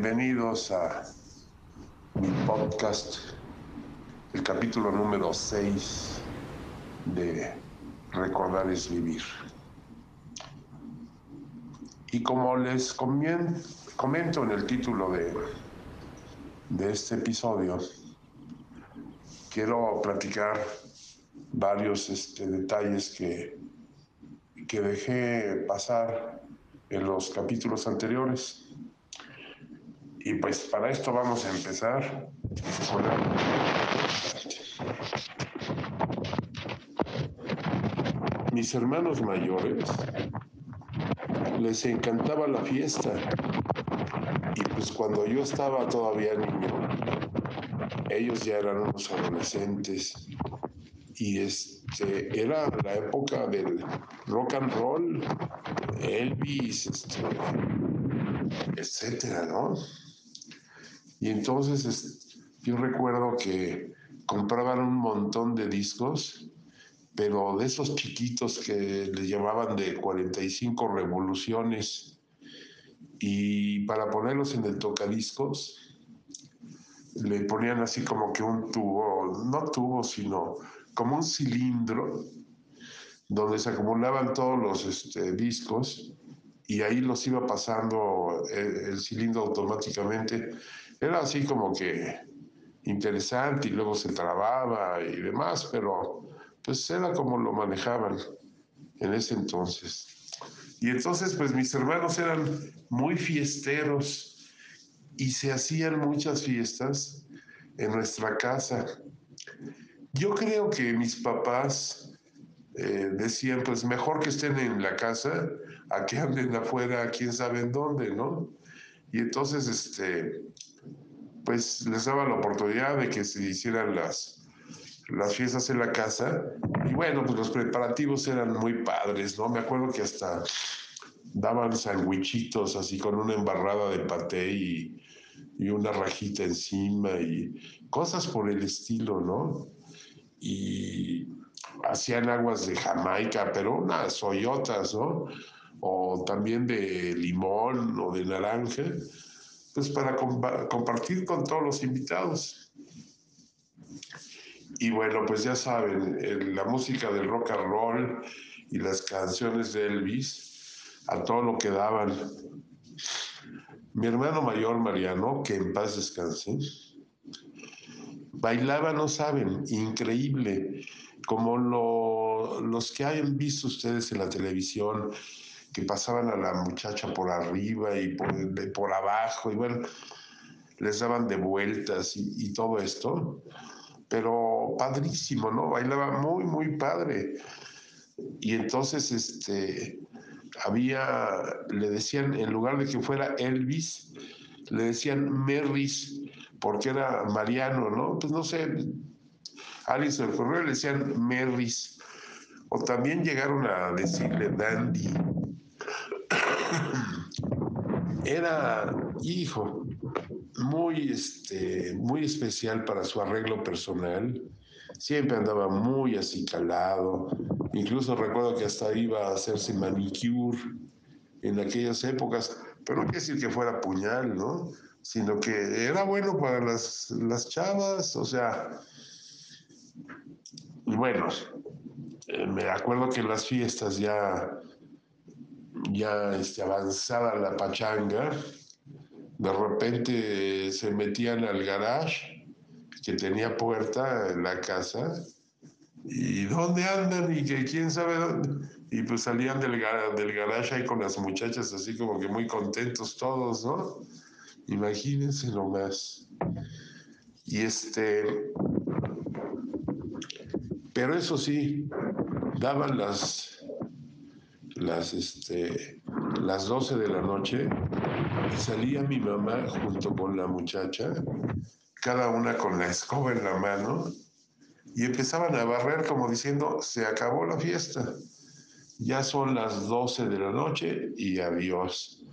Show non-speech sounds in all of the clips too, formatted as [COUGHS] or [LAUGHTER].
Bienvenidos a mi podcast, el capítulo número 6 de Recordar es Vivir. Y como les comento en el título de, de este episodio, quiero platicar varios este, detalles que, que dejé pasar en los capítulos anteriores. Y pues para esto vamos a empezar Mis hermanos mayores les encantaba la fiesta. Y pues cuando yo estaba todavía niño, ellos ya eran unos adolescentes. Y este era la época del rock and roll, Elvis, este, etcétera, ¿no? Y entonces yo recuerdo que compraban un montón de discos, pero de esos chiquitos que le llamaban de 45 revoluciones. Y para ponerlos en el tocadiscos, le ponían así como que un tubo, no tubo, sino como un cilindro, donde se acumulaban todos los este, discos y ahí los iba pasando el, el cilindro automáticamente era así como que interesante y luego se trababa y demás, pero pues era como lo manejaban en ese entonces. Y entonces pues mis hermanos eran muy fiesteros y se hacían muchas fiestas en nuestra casa. Yo creo que mis papás eh, decían pues mejor que estén en la casa a que anden afuera quién sabe en dónde, ¿no? Y entonces este pues les daba la oportunidad de que se hicieran las, las fiestas en la casa. Y bueno, pues los preparativos eran muy padres, ¿no? Me acuerdo que hasta daban sandwichitos así con una embarrada de paté y, y una rajita encima y cosas por el estilo, ¿no? Y hacían aguas de Jamaica, pero unas hoyotas, ¿no? O también de limón o de naranja pues para compartir con todos los invitados. Y bueno, pues ya saben, la música del rock and roll y las canciones de Elvis, a todo lo que daban. Mi hermano mayor, Mariano, que en paz descanse, bailaba, no saben, increíble, como los que hayan visto ustedes en la televisión, que pasaban a la muchacha por arriba y por, por abajo, y bueno, les daban de vueltas y, todo esto, pero padrísimo, ¿no? Bailaba muy, muy padre. Y entonces, este, había, le decían, en lugar de que fuera Elvis, le decían Merris, porque era Mariano, ¿no? Pues no sé, alguien se le ocurrió, le decían Merris. O también llegaron a decirle Dandy, era, hijo, muy, este, muy especial para su arreglo personal. Siempre andaba muy acicalado. Incluso recuerdo que hasta iba a hacerse manicure en aquellas épocas. Pero no quiere decir que fuera puñal, ¿no? Sino que era bueno para las, las chavas, o sea. Bueno, eh, me acuerdo que en las fiestas ya ya este, avanzada la pachanga, de repente se metían al garage que tenía puerta en la casa y dónde andan y que quién sabe dónde. Y pues salían del, del garage ahí con las muchachas así como que muy contentos todos, ¿no? Imagínense nomás. Y este, pero eso sí, daban las las, este, las 12 de la noche, salía mi mamá junto con la muchacha, cada una con la escoba en la mano, y empezaban a barrer como diciendo, se acabó la fiesta, ya son las 12 de la noche y adiós.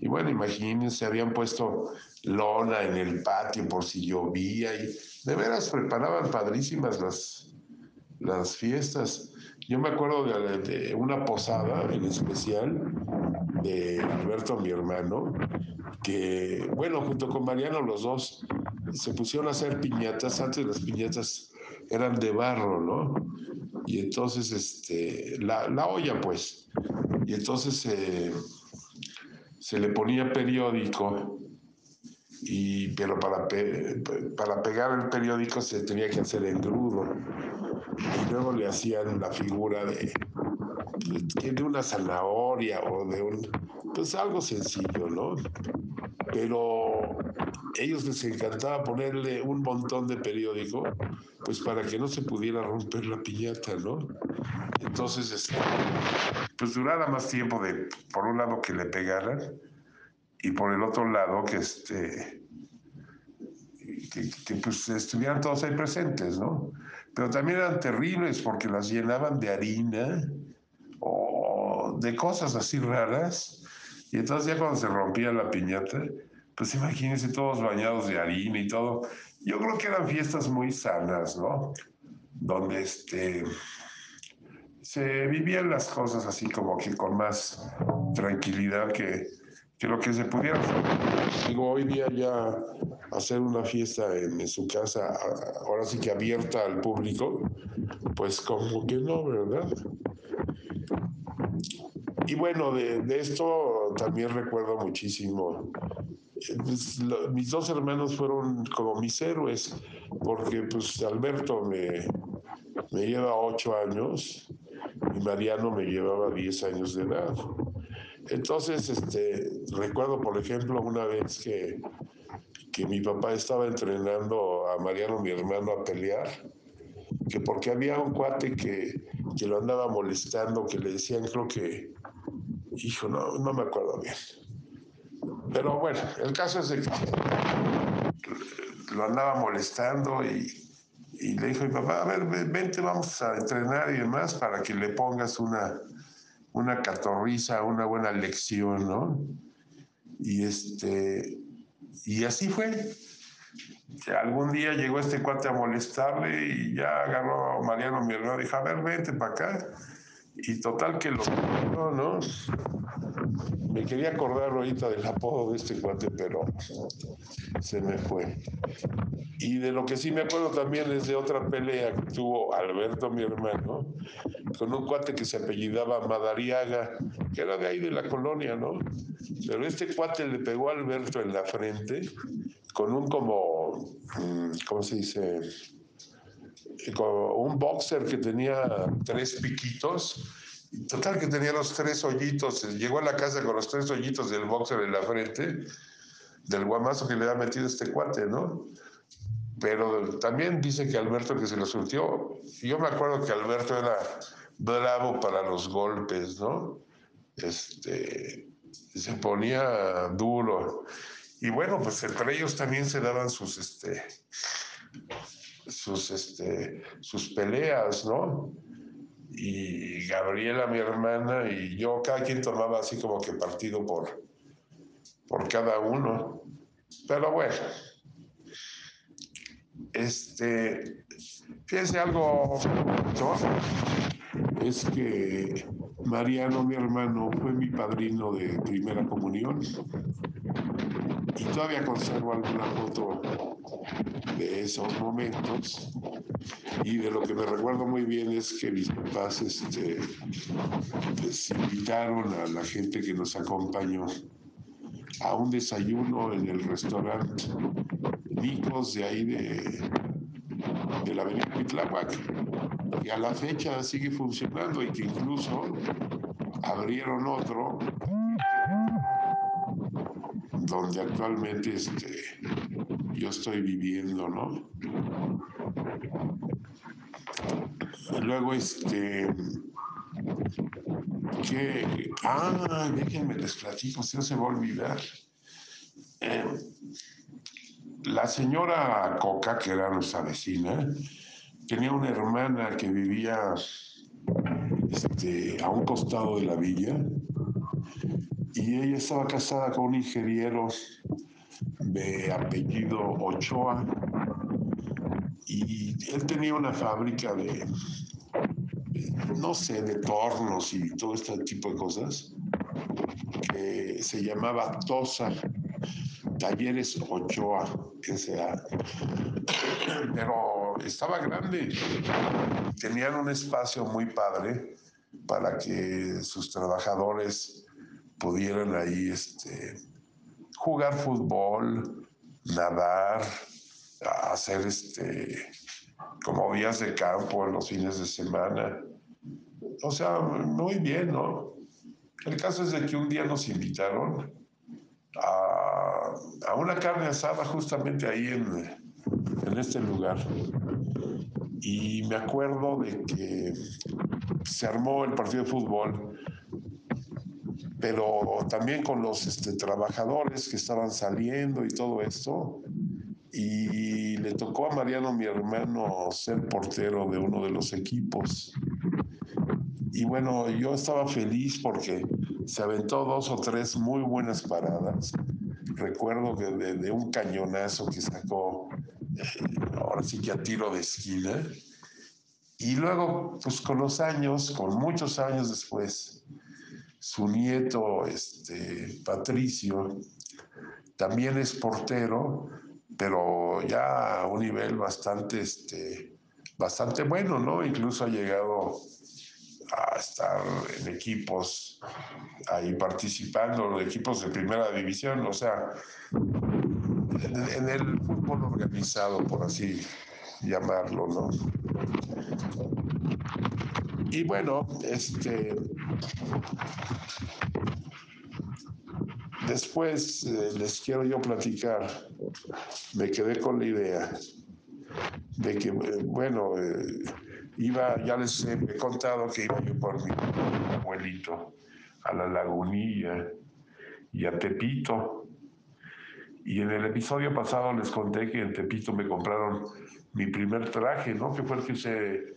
Y bueno, imagínense, habían puesto lona en el patio por si llovía y de veras preparaban padrísimas las, las fiestas. Yo me acuerdo de, una posada en especial de Alberto, mi hermano, que, bueno, junto con Mariano los dos se pusieron a hacer piñatas. Antes las piñatas eran de barro, ¿no? Y entonces, este, la, la olla, pues. Y entonces se le ponía periódico y, pero para, para pegar el periódico se tenía que hacer engrudo. Y luego le hacían la figura de, de una zanahoria o de un, pues algo sencillo, ¿no? Pero ellos les encantaba ponerle un montón de periódico, pues para que no se pudiera romper la piñata, ¿no? Entonces, este, pues durara más tiempo de, por un lado, que le pegaran y por el otro lado que este que, pues estuvieran todos ahí presentes, ¿no? Pero también eran terribles porque las llenaban de harina o de cosas así raras. Y entonces ya cuando se rompía la piñata, pues imagínense todos bañados de harina y todo. Yo creo que eran fiestas muy sanas, ¿no? Donde este, se vivían las cosas así como que con más tranquilidad que, que lo que se pudiera. Digo, hoy día ya hacer una fiesta en, su casa, ahora sí que abierta al público, pues como que no, ¿verdad? Y bueno, de, esto también recuerdo muchísimo. Pues, mis dos hermanos fueron como mis héroes, porque pues Alberto me, me lleva ocho años y Mariano me llevaba diez años de edad. Entonces, este, recuerdo, por ejemplo, una vez que, que mi papá estaba entrenando a Mariano, mi hermano, a pelear, que porque había un cuate que, que lo andaba molestando, que le decían, creo que, hijo, no, no me acuerdo bien. Pero bueno, el caso es de que lo andaba molestando y, y le dijo mi papá, a ver, vente, vamos a entrenar y demás para que le pongas una, una catorriza, una buena lección, ¿no? Y este, y así fue. algún día llegó este cuate a molestarle y ya agarró a Mariano, mi hermano, dijo, a ver, vente para acá. Y total que lo... No. Me quería acordar ahorita del apodo de este cuate, pero se me fue. Y de lo que sí me acuerdo también es de otra pelea que tuvo Alberto, mi hermano, con un cuate que se apellidaba Madariaga, que era de ahí de la colonia, ¿no? Pero este cuate le pegó a Alberto en la frente con un como, mm, ¿cómo se dice? Como un boxer que tenía tres piquitos. Total que tenía los tres hoyitos. Llegó a la casa con los tres hoyitos del boxer en la frente, del guamazo que le había metido este cuate, ¿no? Pero también dice que Alberto que se lo surtió. Yo me acuerdo que Alberto era bravo para los golpes, ¿no? Este, se ponía duro. Y bueno, pues entre ellos también se daban sus, este, sus, este, sus peleas, ¿no? Y Gabriela, mi hermana, y yo, cada quien tomaba así como que partido por, por cada uno. Pero bueno, este, fíjense algo, es que Mariano, mi hermano, fue mi padrino de primera comunión. Y todavía conservo alguna foto de esos momentos y de lo que me recuerdo muy bien es que mis papás este, pues, invitaron a la gente que nos acompañó a un desayuno en el restaurante Nicos de ahí de, de la avenida Pitláhuac y a la fecha sigue funcionando y que incluso abrieron otro donde actualmente este, yo estoy viviendo, ¿no? Luego, este, que, ah, déjenme les platico, no se va a olvidar. Eh, la señora Coca, que era nuestra vecina, tenía una hermana que vivía este, a un costado de la villa y ella estaba casada con un ingeniero de apellido Ochoa y él tenía una fábrica de, no sé, de tornos y todo este tipo de cosas, que se llamaba Tosa, Talleres Ochoa, sea Pero estaba grande, tenían un espacio muy padre para que sus trabajadores pudieran ahí este, jugar fútbol, nadar, hacer este, como días de campo en los fines de semana. O sea, muy bien, ¿no? El caso es de que un día nos invitaron a, a una carne asada justamente ahí en, en este lugar. Y me acuerdo de que se armó el partido de fútbol, pero también con los este, trabajadores que estaban saliendo y todo esto. Y le tocó a Mariano, mi hermano, ser portero de uno de los equipos. Y bueno, yo estaba feliz porque se aventó dos o tres muy buenas paradas. Recuerdo que de, un cañonazo que sacó, eh, ahora sí que a tiro de esquina. Y luego, pues con los años, con muchos años después, su nieto, este, Patricio, también es portero, pero ya a un nivel bastante, este, bastante bueno, ¿no? Incluso ha llegado a estar en equipos ahí participando, equipos de primera división, o sea, en, el fútbol organizado, por así llamarlo, ¿no? Y bueno, este. Después eh, les quiero yo platicar, me quedé con la idea de que, eh, bueno, eh, iba, ya les he, contado que iba yo por mi abuelito a la lagunilla y a Tepito. Y en el episodio pasado les conté que en Tepito me compraron mi primer traje, ¿no? Que fue el que usé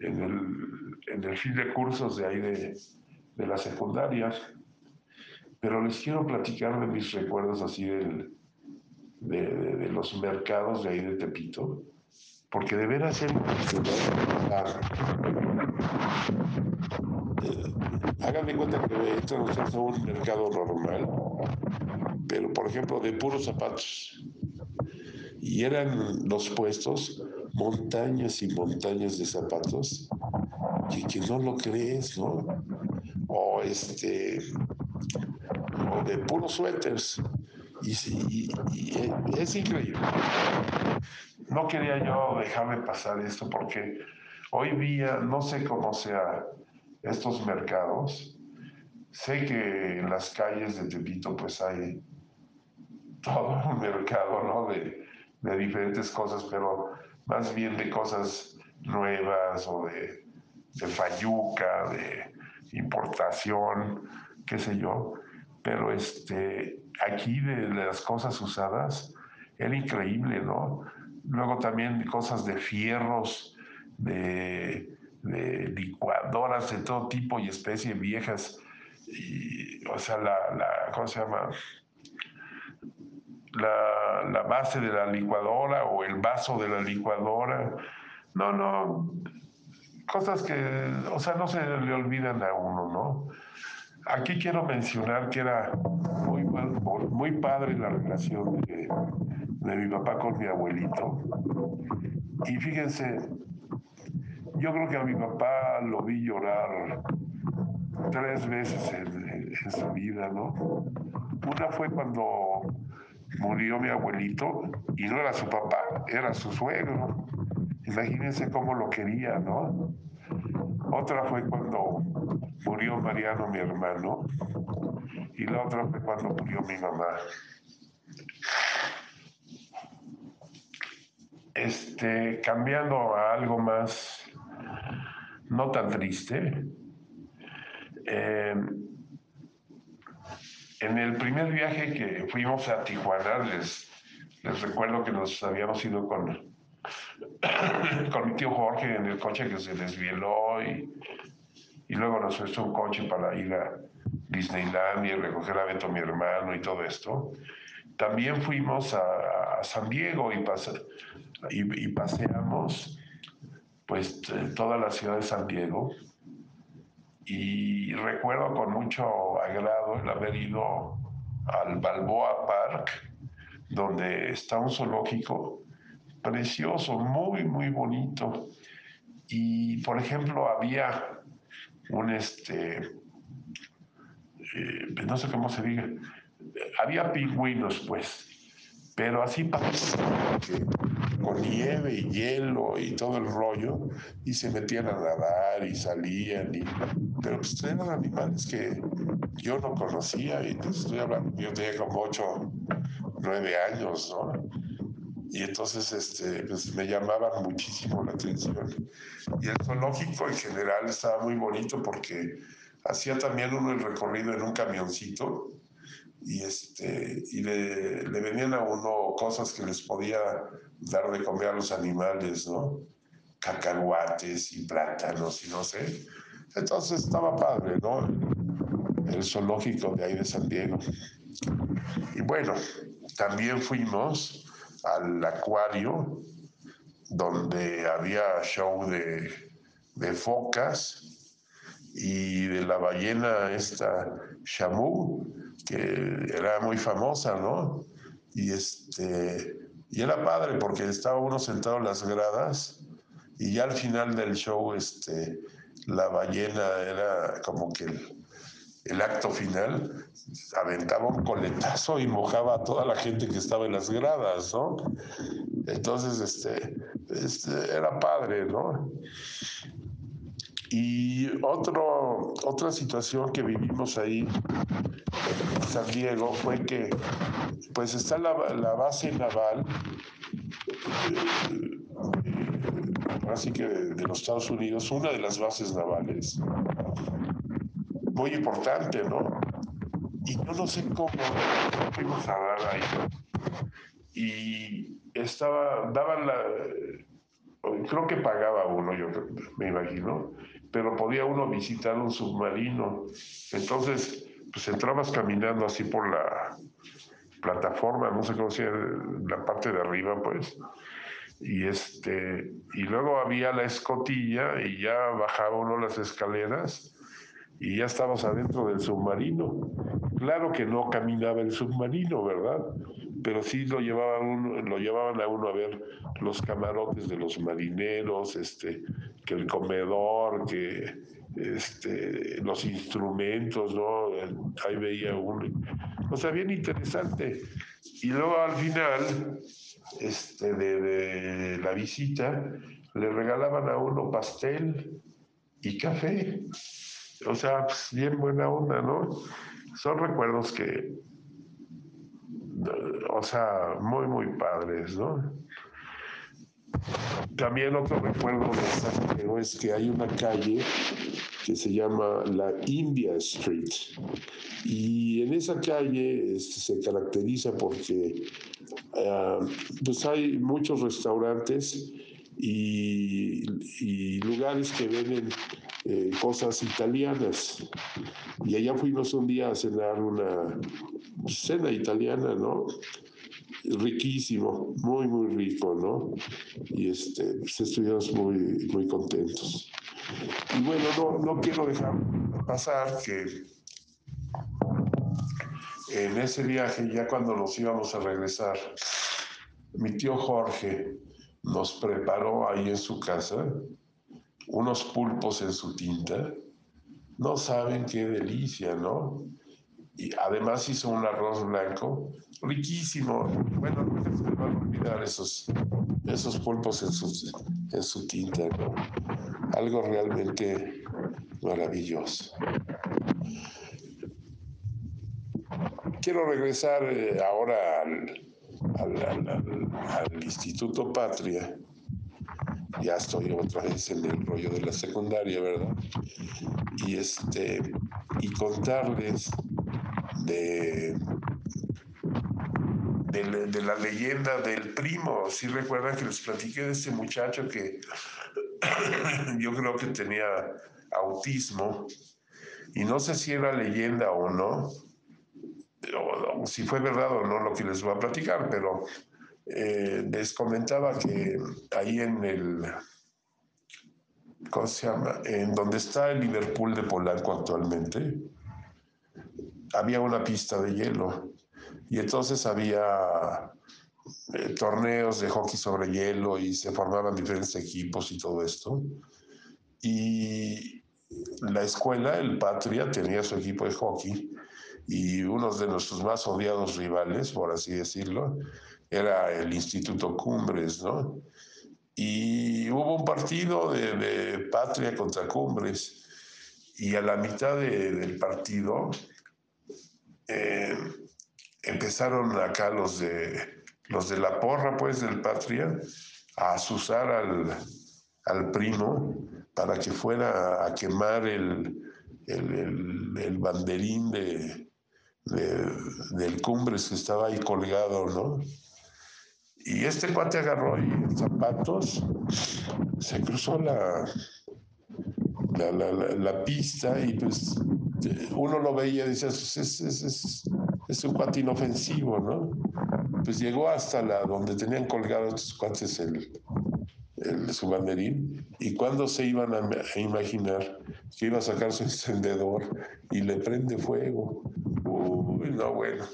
en el, en el fin de cursos de ahí de, de la secundaria. Pero les quiero platicar de mis recuerdos así del, de, de los mercados de ahí de Tepito porque de veras él hagan de cuenta que entran ustedes a un mercado normal, pero por ejemplo de puros zapatos. Y eran los puestos montañas y montañas de zapatos que, que no lo crees, ¿no? O este, de puros suéteres. Y, y, y, es increíble no quería yo dejarme pasar esto porque hoy día no sé cómo sea estos mercados. Sé que en las calles de Tepito pues hay todo un [LAUGHS] mercado, ¿no? De, de diferentes cosas, pero más bien de cosas nuevas o de, de fayuca, de importación, qué sé yo. Pero este, aquí de las cosas usadas era increíble, ¿no? luego también cosas de fierros, de, licuadoras de todo tipo y especie viejas, o sea, la, ¿cómo se llama? La, la, base de la licuadora o el vaso de la licuadora. No, no, cosas que, o sea, no se le olvidan a uno, ¿no? Aquí quiero mencionar que era muy, padre la relación de mi papá con mi abuelito. Y fíjense, yo creo que a mi papá lo vi llorar tres veces en, su vida, ¿no? Una fue cuando murió mi abuelito y no era su papá, era su suegro. Imagínense cómo lo quería, ¿no? Otra fue cuando murió Mariano, mi hermano, y la otra fue cuando murió mi mamá. Este, cambiando a algo más, no tan triste, em, en el primer viaje que fuimos a Tijuana, les, les recuerdo que nos habíamos ido con, [COUGHS] con mi tío Jorge en el coche que se desvieló y, y luego nos puso un coche para ir a Disneyland y recoger a Beto, mi hermano, y todo esto. También fuimos a, San Diego y, y, paseamos pues toda la ciudad de San Diego y recuerdo con mucho agrado el haber ido al Balboa Park, donde está un zoológico precioso, muy, muy bonito. Y, por ejemplo, había un, este, eh, no sé cómo se diga, había pingüinos, pues, pero así pasó con nieve y hielo y todo el rollo, y se metían a nadar y salían, y, pero pues eran animales que yo no conocía, y entonces estoy hablando, yo tenía como ocho, nueve años, ¿no? Y entonces este, pues me llamaban muchísimo la atención. Y el zoológico en general estaba muy bonito porque hacía también uno el recorrido en un camioncito y, este, y le, le, venían a uno cosas que les podía dar de comer a los animales, ¿no? Cacahuates y plátanos y no sé. Entonces estaba padre, ¿no? El zoológico de ahí de San Diego. Y bueno, también fuimos al acuario donde había show de, de focas y de la ballena esta Shamu que era muy famosa, ¿no? Y, este, y era padre porque estaba uno sentado en las gradas y ya al final del show este, la ballena era como que acto final, aventaba un coletazo y mojaba a toda la gente que estaba en las gradas, ¿no? Entonces, este, este era padre, ¿no? Y otro, otra situación que vivimos ahí en San Diego fue que pues está la, base naval, eh, así que de, los Estados Unidos, una de las bases navales, muy importante, ¿no? Y yo no sé cómo fuimos a dar ahí. Y estaba, daban la, creo que pagaba uno, yo me imagino, pero podía uno visitar un submarino. Entonces, pues entrabas caminando así por la plataforma, no sé cómo se la parte de arriba, pues. Y, este, y luego había la escotilla y ya bajaba uno las escaleras y ya estabas adentro del submarino. Claro que no caminaba el submarino, ¿verdad? Pero sí lo llevaban, lo llevaban a uno a ver los camarotes de los marineros, este, que el comedor, que este, los instrumentos, ¿no? Ahí veía uno. O sea, bien interesante. Y luego al final este, de, la visita le regalaban a uno pastel y café. O sea, pues, bien buena onda, ¿no? Son recuerdos que, o sea, muy, muy padres, ¿no? También otro recuerdo de San Diego es que hay una calle que se llama la India Street. Y en esa calle este, se caracteriza porque ah, pues hay muchos restaurantes y, lugares que venden eh, cosas italianas. Y allá fuimos un día a cenar una cena italiana, ¿no? riquísimo, muy, muy rico, ¿no? Y este, pues estuvimos muy, muy contentos. Y bueno, no, no quiero dejar pasar que en ese viaje, ya cuando nos íbamos a regresar, mi tío Jorge nos preparó ahí en su casa unos pulpos en su tinta. No saben qué delicia, ¿no? Y además hizo un arroz blanco riquísimo. Bueno, nunca se van a olvidar esos, esos pulpos en su, en su tinta, ¿no? Algo realmente maravilloso. Quiero regresar eh, ahora al, Instituto Patria. Ya estoy otra vez en el rollo de la secundaria, ¿verdad? Y este y contarles de de, la leyenda del primo. Si recuerdan que les platiqué de este muchacho que [COUGHS] yo creo que tenía autismo y no sé si era leyenda o no, o, si fue verdad o no lo que les voy a platicar, pero eh, les comentaba que ahí en el ¿cómo se llama? En donde está el Liverpool de Polanco actualmente, había una pista de hielo. Y entonces había eh, torneos de hockey sobre hielo y se formaban diferentes equipos y todo esto. Y la escuela, el Patria, tenía su equipo de hockey y uno de nuestros más odiados rivales, por así decirlo, era el Instituto Cumbres, ¿no? Y hubo un partido de, Patria contra Cumbres y a la mitad del partido eh, empezaron acá los de, los de la porra, pues, del Patria, a asusar al, al primo para que fuera a quemar el, el, el, banderín de, del Cumbres que estaba ahí colgado, ¿no? Y este cuate agarró y zapatos, se cruzó la, la, la, la, pista y pues uno lo veía y decía, pues, es, es, es, es, un cuate inofensivo, ¿no? Pues llegó hasta la donde tenían colgados estos cuates el, el, su banderín y cuando se iban a, a, imaginar que iba a sacar su encendedor y le prende fuego. Uy, no, bueno,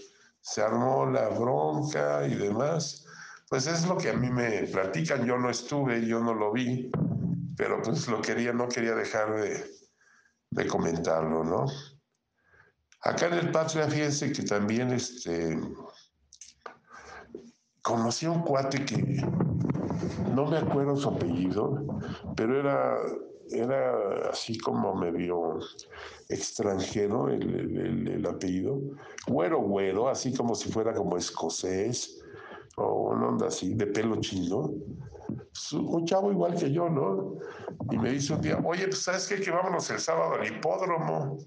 se armó la bronca y demás. Pues es lo que a mí me platican. Yo no estuve, yo no lo vi, pero pues lo quería, no quería dejar de, de comentarlo, ¿no? Acá en el Patria, fíjense que también este, conocí a un cuate que no me acuerdo su apellido, pero era, era así como medio extranjero el, el, apellido. Güero, güero, así como si fuera como escocés o una onda así, de pelo chino. Un chavo igual que yo, ¿no? Y me dice un día, oye, pues sabes qué, que vámonos el sábado al hipódromo.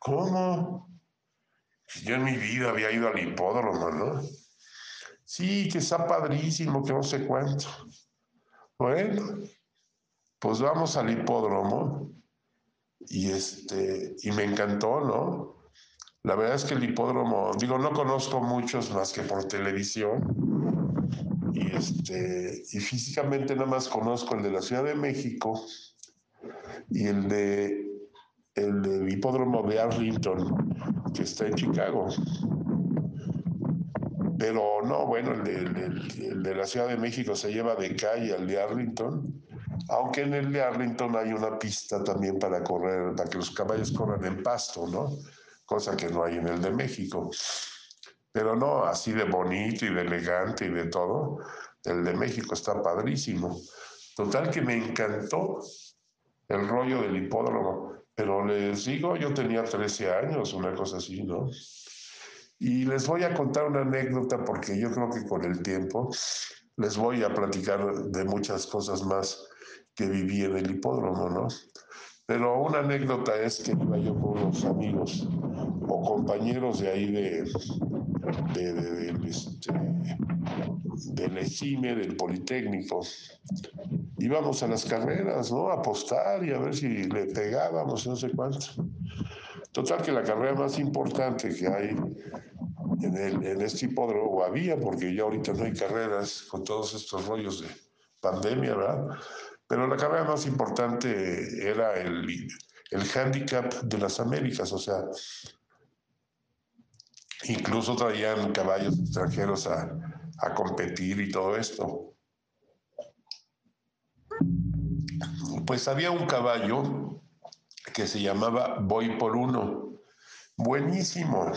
¿Cómo? Yo en mi vida había ido al hipódromo, ¿no? Sí, que está padrísimo, que no sé cuánto. Bueno, pues vamos al hipódromo y este y me encantó, ¿no? La verdad es que el hipódromo, digo, no conozco muchos más que por televisión y este y físicamente nada más conozco el de la Ciudad de México y el de el del hipódromo de Arlington que está en Chicago. Pero no, bueno, el de, la Ciudad de México se lleva de calle al de Arlington, aunque en el de Arlington hay una pista también para correr, para que los caballos corran en pasto, ¿no? Cosa que no hay en el de México. Pero no, así de bonito y de elegante y de todo, el de México está padrísimo. Total que me encantó el rollo del hipódromo, pero les digo, yo tenía 13 años, una cosa así, ¿no? Y les voy a contar una anécdota porque yo creo que con el tiempo les voy a platicar de muchas cosas más que viví en el hipódromo, ¿no? Pero una anécdota es que iba yo con unos amigos o compañeros de ahí de, de, de, de este, del ECIME, del Politécnico. Íbamos a las carreras, ¿no? A apostar y a ver si le pegábamos, no sé cuánto. Total que la carrera más importante que hay en, el, en este hipódromo, había, porque ya ahorita no hay carreras con todos estos rollos de pandemia, ¿verdad? Pero la carrera más importante era el, el handicap de las Américas, o sea, incluso traían caballos extranjeros a, a competir y todo esto. Pues había un caballo que se llamaba Voy por uno. Buenísimo.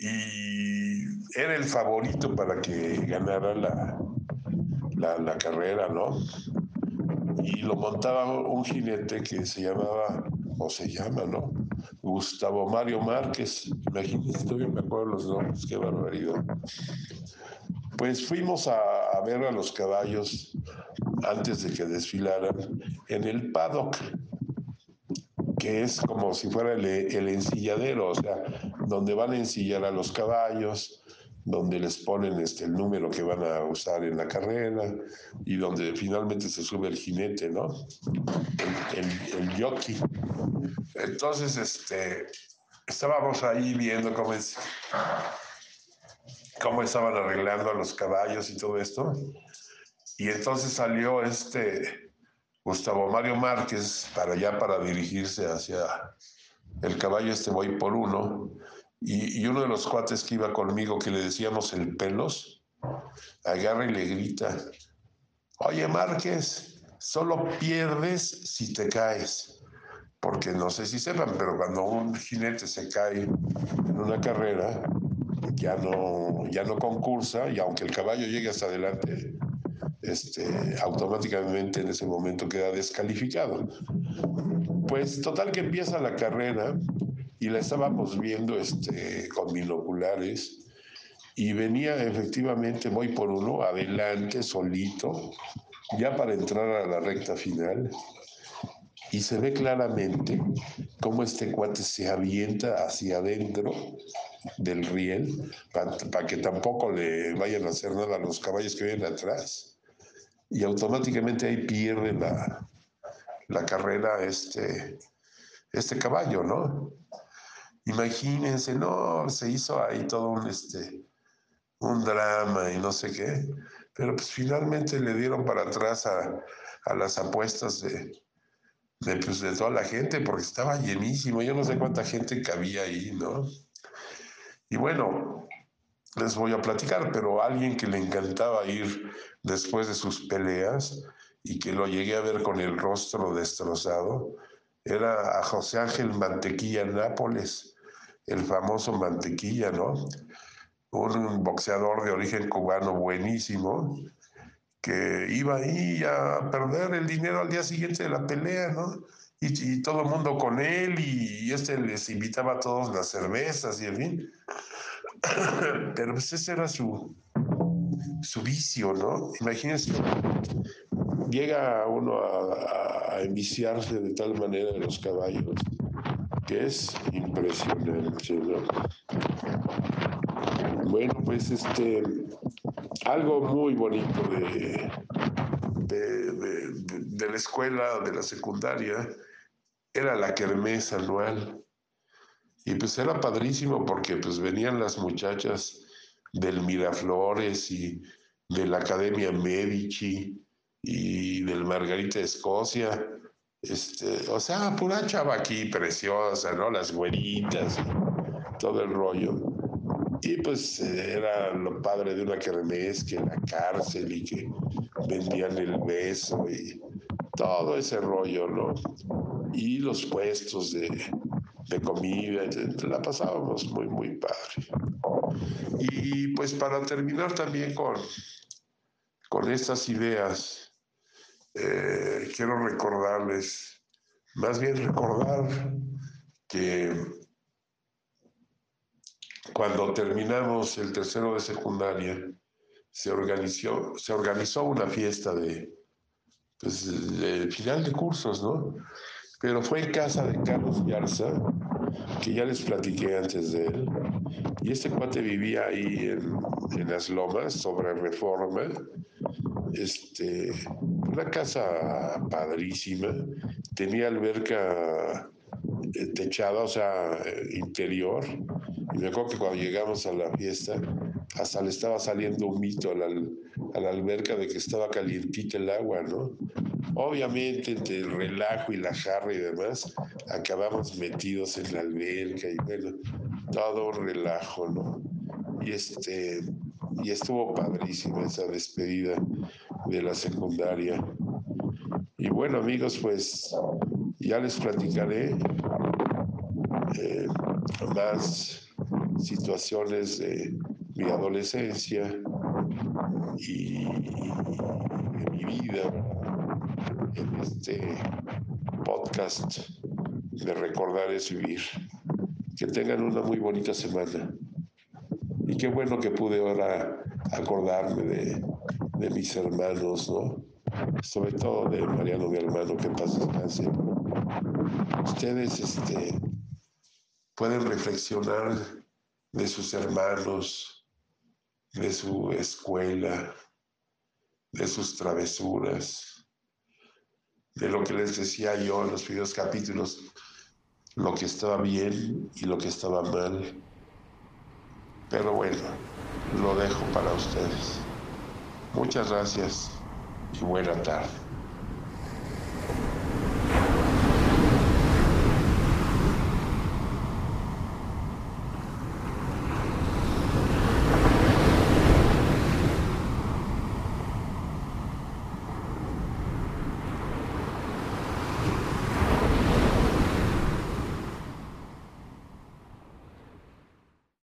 Y era el favorito para que ganara la, la, la carrera, ¿no? Y lo montaba un jinete que se llamaba, o se llama, ¿no? Gustavo Mario Márquez. Imagínense, todavía me acuerdo los nombres, qué barbaridad. Pues fuimos a, ver a los caballos antes de que desfilaran en el paddock que es como si fuera el, el, ensilladero, o sea, donde van a ensillar a los caballos, donde les ponen este, el número que van a usar en la carrera y donde finalmente se sube el jinete, ¿no? El, el, el jockey. Entonces, este, estábamos ahí viendo cómo, es, cómo estaban arreglando a los caballos y todo esto. Y entonces salió este Gustavo Mario Márquez para allá para dirigirse hacia el caballo este voy por uno y, uno de los cuates que iba conmigo que le decíamos el pelos agarra y le grita oye Márquez solo pierdes si te caes porque no sé si sepan pero cuando un jinete se cae en una carrera ya no, ya no concursa y aunque el caballo llegue hasta adelante, este, automáticamente en ese momento queda descalificado. Pues total que empieza la carrera y la estábamos viendo este, con binoculares y venía efectivamente, voy por uno, adelante, solito, ya para entrar a la recta final. Y se ve claramente cómo este cuate se avienta hacia adentro del riel para que tampoco le vayan a hacer nada a los caballos que vienen atrás. Y automáticamente ahí pierde la, la carrera este, este caballo, ¿no? Imagínense, no, se hizo ahí todo un, este, un drama y no sé qué, pero pues finalmente le dieron para atrás a, a las apuestas de, de, pues, de toda la gente, porque estaba llenísimo, yo no sé cuánta gente cabía ahí, ¿no? Y bueno, les voy a platicar, pero alguien que le encantaba ir después de sus peleas y que lo llegué a ver con el rostro destrozado, era a José Ángel Mantequilla Nápoles, el famoso Mantequilla, ¿no? Un boxeador de origen cubano buenísimo, que iba ahí a perder el dinero al día siguiente de la pelea, ¿no? y, todo el mundo con él y, este les invitaba a todos las cervezas y en fin. [COUGHS] Pero pues ese era su, su vicio, ¿no? Imagínense, llega uno a, a, enviciarse de tal manera de los caballos que es impresionante, ¿no? Bueno, pues este, algo muy bonito de, de, de, de la escuela, de la secundaria, era la kermés anual. Y pues era padrísimo porque pues venían las muchachas del Miraflores y de la Academia Medici y del Margarita de Escocia. Este, o sea, pura chava aquí preciosa, ¿no? Las güeritas, todo el rollo. Y pues era lo padre de una kermés, que la cárcel y que vendían el beso y todo ese rollo, ¿no? y los puestos de, de comida, la pasábamos muy, muy padre. Y pues para terminar también con, con estas ideas, eh, quiero recordarles, más bien recordar que cuando terminamos el tercero de secundaria, se organizó, se organizó una fiesta de, pues, de final de cursos, ¿no? pero fue en casa de Carlos Yarza, que ya les platiqué antes de él, y este cuate vivía ahí en, en las lomas, sobre reforma, este, una casa padrísima, tenía alberca eh, techada, o sea, interior, y me acuerdo que cuando llegamos a la fiesta, hasta le estaba saliendo un mito a la, a la alberca de que estaba calientita el agua, ¿no? Obviamente, entre el relajo y la jarra y demás, acabamos metidos en la alberca y bueno, todo relajo, ¿no? Y este, y estuvo padrísima esa despedida de la secundaria. Y bueno, amigos, pues ya les platicaré eh, más situaciones de mi adolescencia y, de mi vida en este podcast de Recordar es Vivir. Que tengan una muy bonita semana. Y qué bueno que pude ahora acordarme de, mis hermanos, ¿no? Sobre todo de Mariano, mi hermano, que pasa descanse. Ustedes este, pueden reflexionar de sus hermanos, de su escuela, de sus travesuras de lo que les decía yo en los primeros capítulos, lo que estaba bien y lo que estaba mal. Pero bueno, lo dejo para ustedes. Muchas gracias y buena tarde.